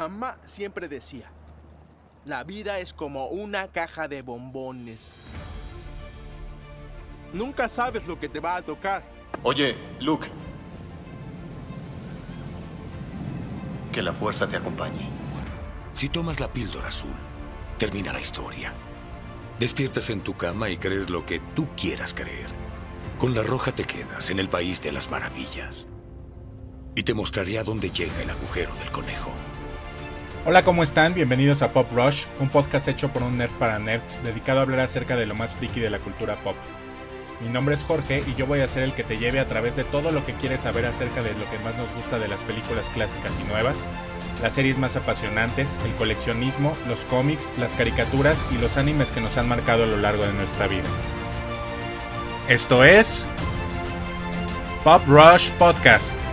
Mamá siempre decía, la vida es como una caja de bombones. Nunca sabes lo que te va a tocar. Oye, Luke. Que la fuerza te acompañe. Si tomas la píldora azul, termina la historia. Despiertas en tu cama y crees lo que tú quieras creer. Con la roja te quedas en el país de las maravillas. Y te mostraré a dónde llega el agujero del conejo. Hola, ¿cómo están? Bienvenidos a Pop Rush, un podcast hecho por un nerd para nerds, dedicado a hablar acerca de lo más friki de la cultura pop. Mi nombre es Jorge y yo voy a ser el que te lleve a través de todo lo que quieres saber acerca de lo que más nos gusta de las películas clásicas y nuevas, las series más apasionantes, el coleccionismo, los cómics, las caricaturas y los animes que nos han marcado a lo largo de nuestra vida. Esto es Pop Rush Podcast.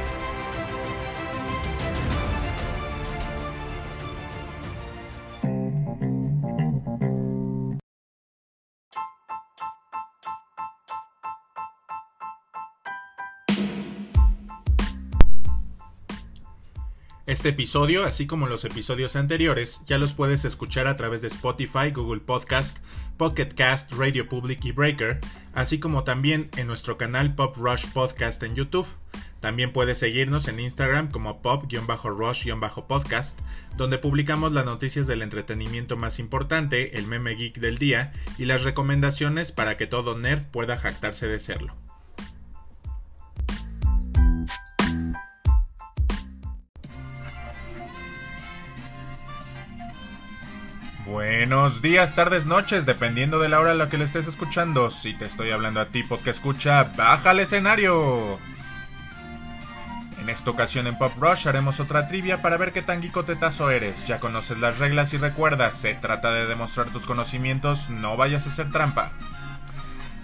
Este episodio, así como los episodios anteriores, ya los puedes escuchar a través de Spotify, Google Podcast, Pocket Cast, Radio Public y Breaker, así como también en nuestro canal Pop Rush Podcast en YouTube. También puedes seguirnos en Instagram como pop-rush-podcast, donde publicamos las noticias del entretenimiento más importante, el meme geek del día y las recomendaciones para que todo nerd pueda jactarse de serlo. Buenos días, tardes, noches, dependiendo de la hora a la que le estés escuchando. Si te estoy hablando a ti, que escucha, baja al escenario. En esta ocasión en Pop Rush haremos otra trivia para ver qué tan tetazo eres. Ya conoces las reglas y recuerda, se trata de demostrar tus conocimientos, no vayas a hacer trampa.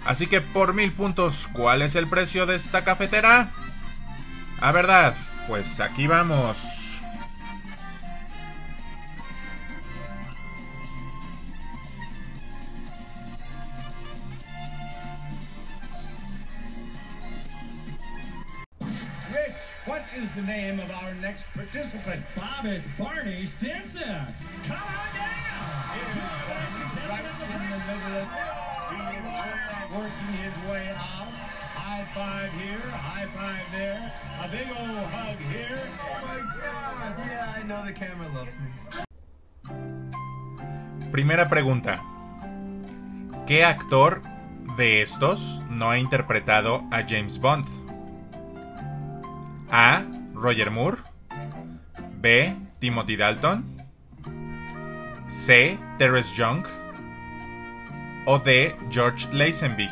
Así que por mil puntos, ¿cuál es el precio de esta cafetera? A verdad, pues aquí vamos. Next participant? Bob, it's Barney Stinson. Come on down. right in the middle of working his way out. High five here, high five there, a big old hug here. Oh my God! Yeah, I know the camera loves me. Primera pregunta. ¿Qué actor de estos no ha interpretado a James Bond? A. Roger Moore. B. Timothy Dalton. C. Terence Young. O D. George Lazenby.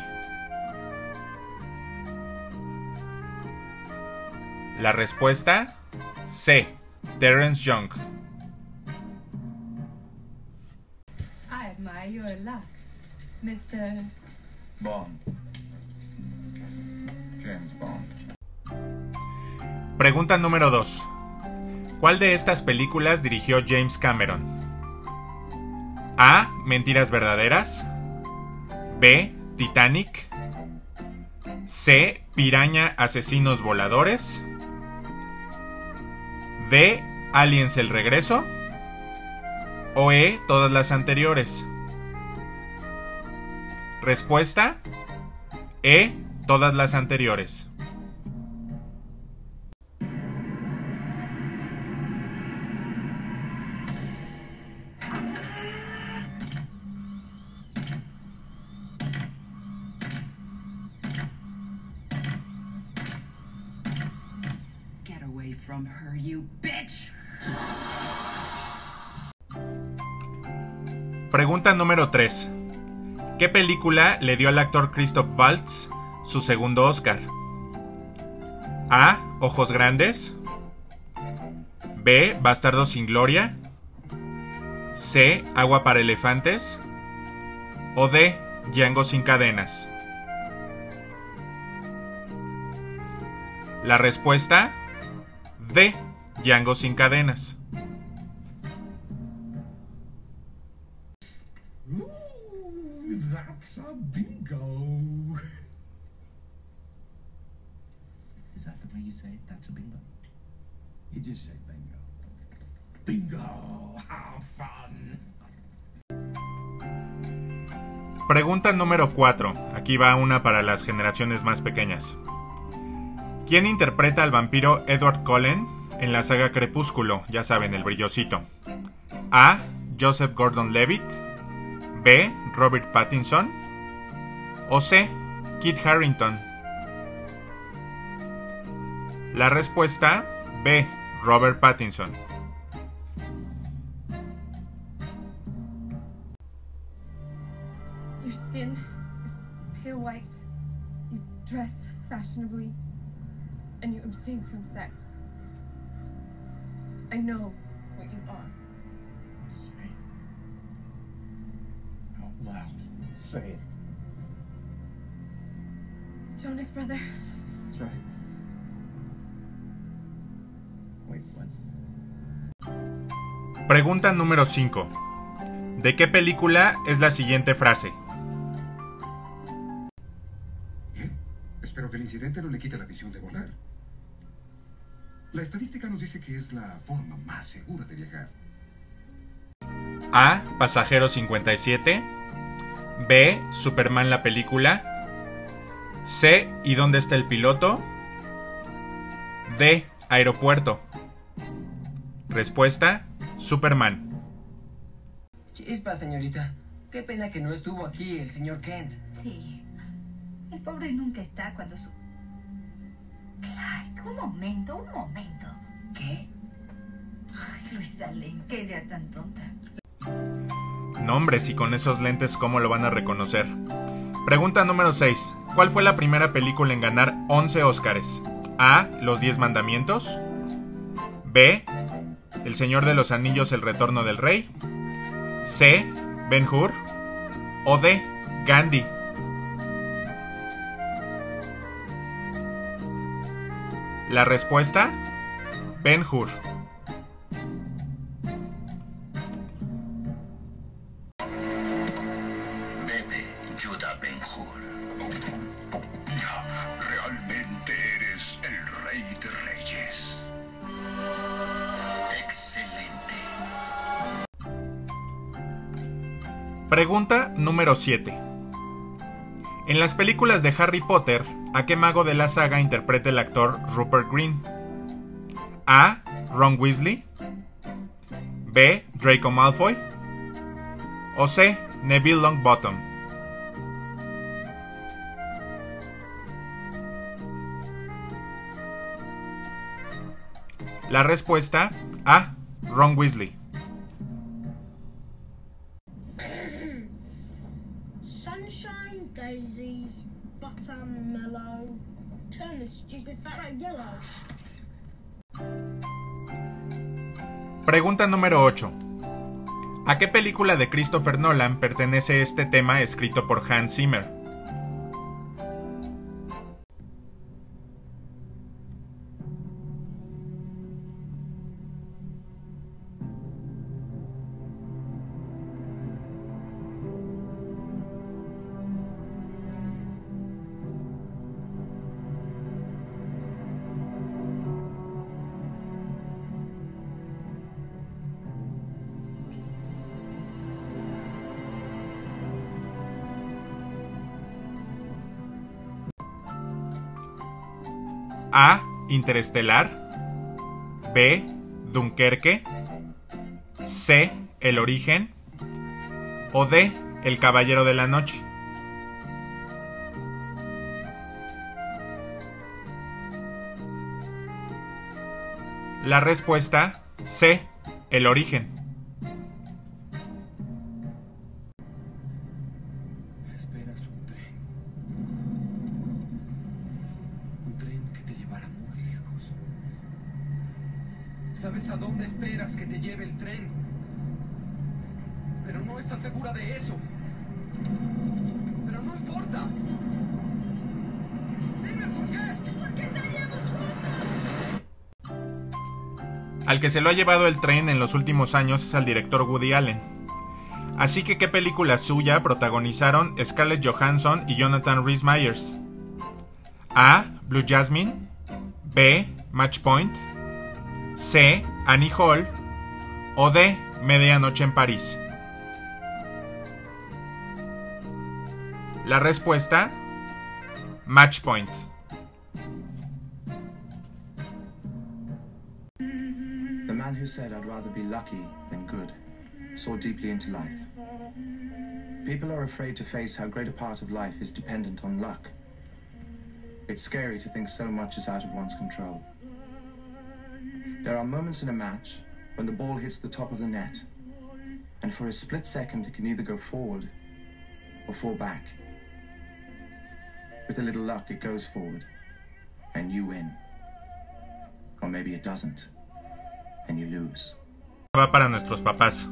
La respuesta C. Terence Young. I admire your luck, Mr. Bond. James Bond. Pregunta número 2. ¿Cuál de estas películas dirigió James Cameron? A. Mentiras verdaderas. B. Titanic. C. Piraña Asesinos Voladores. D. Aliens el Regreso. O E. Todas las anteriores. Respuesta. E. Todas las anteriores. Pregunta número 3. ¿Qué película le dio al actor Christoph Waltz su segundo Oscar? A. Ojos Grandes. B. Bastardo sin Gloria. C. Agua para Elefantes. O D. Django sin Cadenas. La respuesta D. Django sin Cadenas. Pregunta número 4. Aquí va una para las generaciones más pequeñas. ¿Quién interpreta al vampiro Edward Cullen en la saga Crepúsculo? Ya saben, el brillosito. A. Joseph Gordon-Levitt. B. Robert Pattinson. O C. Kit Harrington. La respuesta B. Robert Pattinson. Your skin is pale white. You dress fashionably. And you abstain from sex. I know what you are. Say it. Out loud. Say it. Jonas, brother. That's right. Pregunta número 5. ¿De qué película es la siguiente frase? Espero que el incidente no le quite la visión de volar. La estadística nos dice que es la forma más segura de viajar. A. Pasajero 57. B. Superman la película. C. ¿Y dónde está el piloto? D. Aeropuerto. Respuesta. Superman. Chispa, señorita. Qué pena que no estuvo aquí el señor Kent. Sí. El pobre nunca está cuando su... Clark, un momento, un momento. ¿Qué? Ay, Luisa Lane, qué idea tan tonta. Nombres y con esos lentes, ¿cómo lo van a reconocer? Pregunta número 6. ¿Cuál fue la primera película en ganar 11 Óscares? A. Los 10 Mandamientos. B. El Señor de los Anillos, El Retorno del Rey. C. Ben Hur. O D. Gandhi. La respuesta. Ben Hur. Pregunta número 7. En las películas de Harry Potter, ¿a qué mago de la saga interpreta el actor Rupert Green? A. Ron Weasley. B. Draco Malfoy. O C. Neville Longbottom. La respuesta A. Ron Weasley. Sunshine, daisies, buttermellow. Turn this stupid fat yellow. Pregunta número 8. ¿A qué película de Christopher Nolan pertenece este tema escrito por Hans Zimmer? A. Interestelar. B. Dunkerque. C. El origen. O D. El Caballero de la Noche. La respuesta C. El origen. ¿Sabes a dónde esperas que te lleve el tren? Pero no estás segura de eso. Pero no importa. Dime por qué. ¿Por qué estaríamos juntos? Al que se lo ha llevado el tren en los últimos años es al director Woody Allen. Así que, ¿qué película suya protagonizaron Scarlett Johansson y Jonathan Rhys Myers? A. Blue Jasmine. B. Match Point. C. Annie Hall. o D. Medianoche en París? La respuesta, Match Point. The man who said I'd rather be lucky than good saw deeply into life. People are afraid to face how great a part of life is dependent on luck. It's scary to think so much is out of one's control. There are moments in a match when the ball hits the top of the net, and for a split second it can either go forward or fall back. With a little luck, it goes forward, and you win. Or maybe it doesn't, and you lose. Va para nuestros papás.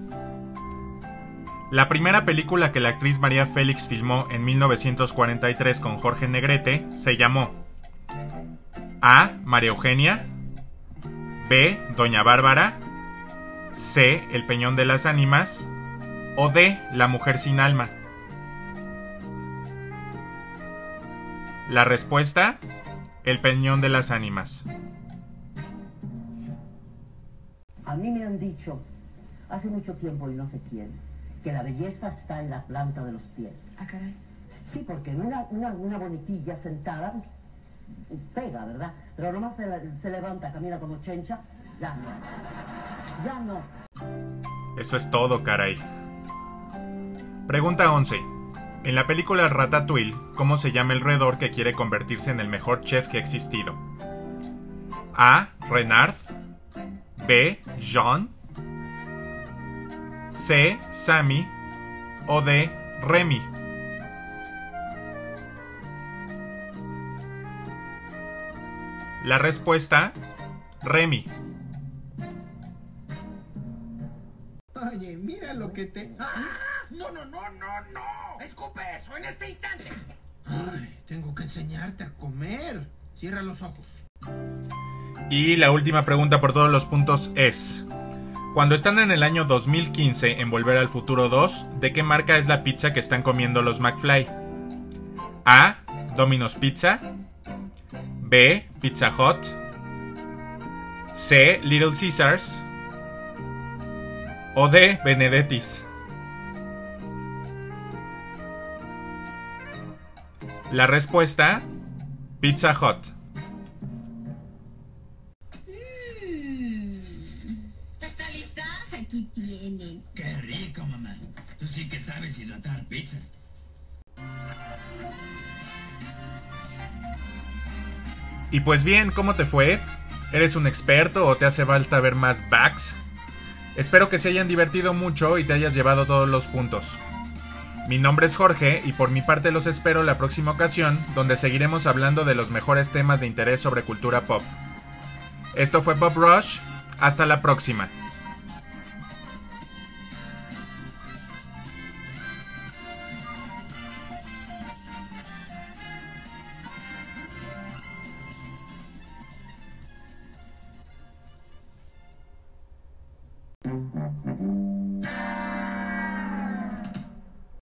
La primera película que la actriz María Félix filmó en 1943 con Jorge Negrete se llamó A. María Eugenia B. Doña Bárbara C. El Peñón de las Ánimas o D. La Mujer sin Alma. La respuesta, El Peñón de las Ánimas. A mí me han dicho hace mucho tiempo y no sé quién que la belleza está en la planta de los pies. Ah, caray. Sí, porque una, una, una bonitilla sentada pues, pega, ¿verdad? Pero nomás se, se levanta, camina como chencha, ya no. Ya no. Eso es todo, caray. Pregunta 11. En la película Ratatouille, ¿cómo se llama el roedor que quiere convertirse en el mejor chef que ha existido? A. Renard. B. Jean. C. Sammy o D. Remy. La respuesta, Remy. Oye, mira lo que te... ¡Ah! ¡No, no, no, no, no! ¡Escupe eso en este instante! Ay, tengo que enseñarte a comer. Cierra los ojos. Y la última pregunta por todos los puntos es... Cuando están en el año 2015 en Volver al Futuro 2, ¿de qué marca es la pizza que están comiendo los McFly? A. Domino's Pizza. B. Pizza Hut. C. Little Caesars. O D. Benedetti's. La respuesta, Pizza Hut. Y pues bien, ¿cómo te fue? ¿Eres un experto o te hace falta ver más backs? Espero que se hayan divertido mucho y te hayas llevado todos los puntos. Mi nombre es Jorge y por mi parte los espero la próxima ocasión donde seguiremos hablando de los mejores temas de interés sobre cultura pop. Esto fue Pop Rush, hasta la próxima.